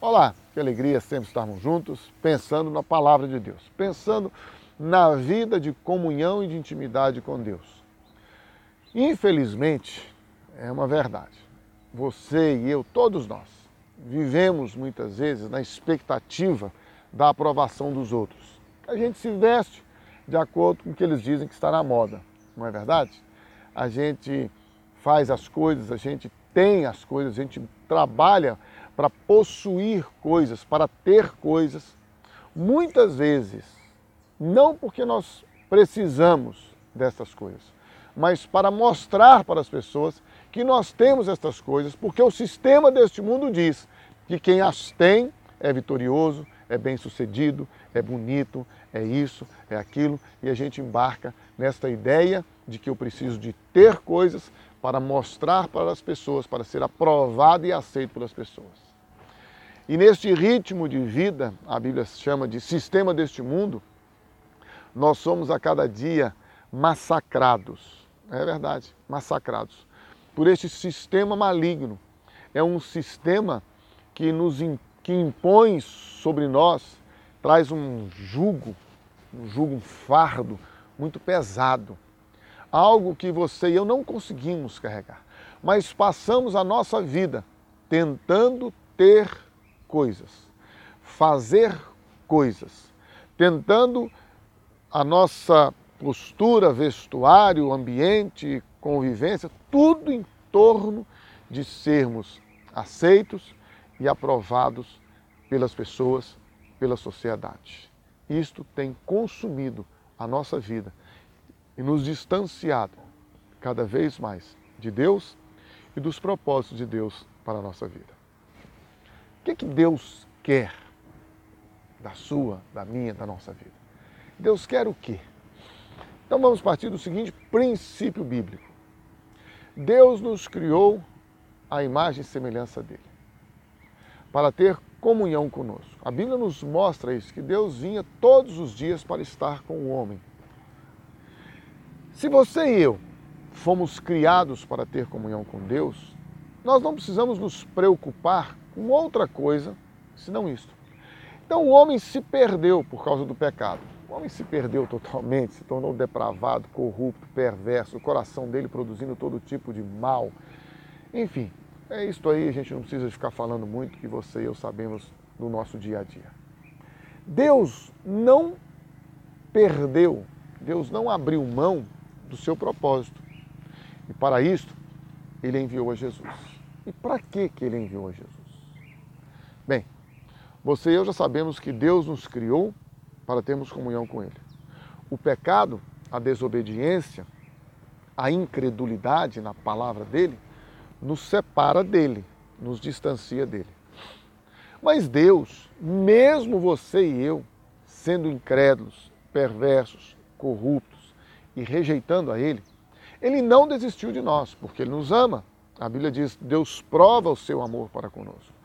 Olá, que alegria sempre estarmos juntos, pensando na palavra de Deus, pensando na vida de comunhão e de intimidade com Deus. Infelizmente, é uma verdade. Você e eu, todos nós, vivemos muitas vezes na expectativa da aprovação dos outros. A gente se veste de acordo com o que eles dizem que está na moda, não é verdade? A gente faz as coisas, a gente tem as coisas, a gente trabalha para possuir coisas, para ter coisas, muitas vezes, não porque nós precisamos dessas coisas, mas para mostrar para as pessoas que nós temos estas coisas, porque o sistema deste mundo diz que quem as tem é vitorioso, é bem-sucedido, é bonito, é isso, é aquilo, e a gente embarca nesta ideia de que eu preciso de ter coisas para mostrar para as pessoas, para ser aprovado e aceito pelas pessoas. E neste ritmo de vida, a Bíblia chama de sistema deste mundo, nós somos a cada dia massacrados. É verdade, massacrados. Por este sistema maligno. É um sistema que nos que impõe sobre nós, traz um jugo, um jugo, um fardo muito pesado. Algo que você e eu não conseguimos carregar. Mas passamos a nossa vida tentando ter coisas, fazer coisas, tentando a nossa postura, vestuário, ambiente, convivência, tudo em torno de sermos aceitos e aprovados pelas pessoas, pela sociedade. Isto tem consumido a nossa vida e nos distanciado cada vez mais de Deus e dos propósitos de Deus para a nossa vida que, que Deus quer da sua, da minha, da nossa vida? Deus quer o quê? Então vamos partir do seguinte princípio bíblico. Deus nos criou à imagem e semelhança dele, para ter comunhão conosco. A Bíblia nos mostra isso, que Deus vinha todos os dias para estar com o homem. Se você e eu fomos criados para ter comunhão com Deus, nós não precisamos nos preocupar com outra coisa senão isto. Então o homem se perdeu por causa do pecado. O homem se perdeu totalmente, se tornou depravado, corrupto, perverso, o coração dele produzindo todo tipo de mal. Enfim, é isto aí, a gente não precisa ficar falando muito, que você e eu sabemos do nosso dia a dia. Deus não perdeu, Deus não abriu mão do seu propósito. E para isto, ele enviou a Jesus. E para que, que ele enviou a Jesus? Bem, você e eu já sabemos que Deus nos criou para termos comunhão com Ele. O pecado, a desobediência, a incredulidade na palavra dele, nos separa dele, nos distancia dele. Mas Deus, mesmo você e eu, sendo incrédulos, perversos, corruptos e rejeitando a Ele, Ele não desistiu de nós, porque Ele nos ama. A Bíblia diz: Deus prova o seu amor para conosco.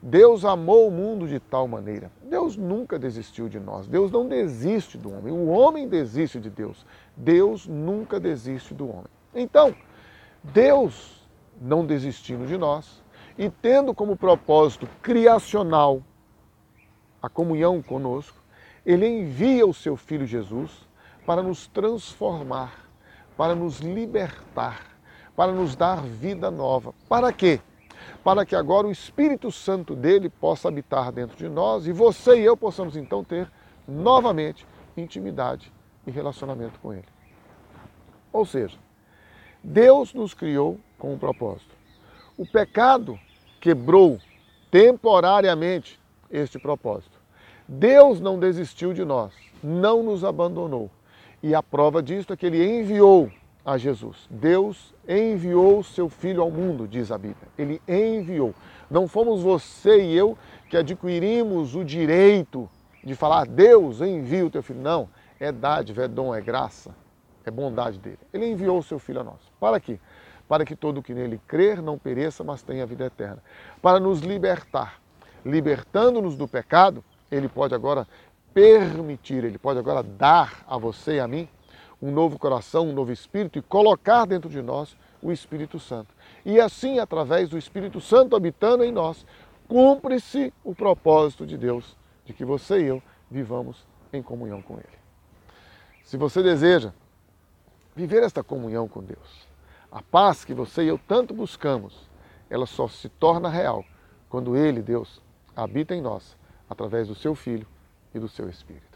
Deus amou o mundo de tal maneira. Deus nunca desistiu de nós. Deus não desiste do homem. O homem desiste de Deus. Deus nunca desiste do homem. Então, Deus não desistindo de nós e tendo como propósito criacional a comunhão conosco, ele envia o seu filho Jesus para nos transformar, para nos libertar, para nos dar vida nova. Para quê? Para que agora o Espírito Santo dele possa habitar dentro de nós e você e eu possamos então ter novamente intimidade e relacionamento com ele. Ou seja, Deus nos criou com um propósito. O pecado quebrou temporariamente este propósito. Deus não desistiu de nós, não nos abandonou. E a prova disso é que ele enviou a Jesus. Deus enviou seu Filho ao mundo, diz a Bíblia. Ele enviou. Não fomos você e eu que adquirimos o direito de falar, Deus envia o teu Filho. Não, é dádiva, é dom, é graça, é bondade dele. Ele enviou o seu Filho a nós. Para quê? Para que todo que nele crer não pereça, mas tenha vida eterna. Para nos libertar. Libertando-nos do pecado, ele pode agora permitir, ele pode agora dar a você e a mim um novo coração, um novo espírito e colocar dentro de nós o Espírito Santo. E assim, através do Espírito Santo habitando em nós, cumpre-se o propósito de Deus de que você e eu vivamos em comunhão com Ele. Se você deseja viver esta comunhão com Deus, a paz que você e eu tanto buscamos, ela só se torna real quando Ele, Deus, habita em nós através do Seu Filho e do Seu Espírito.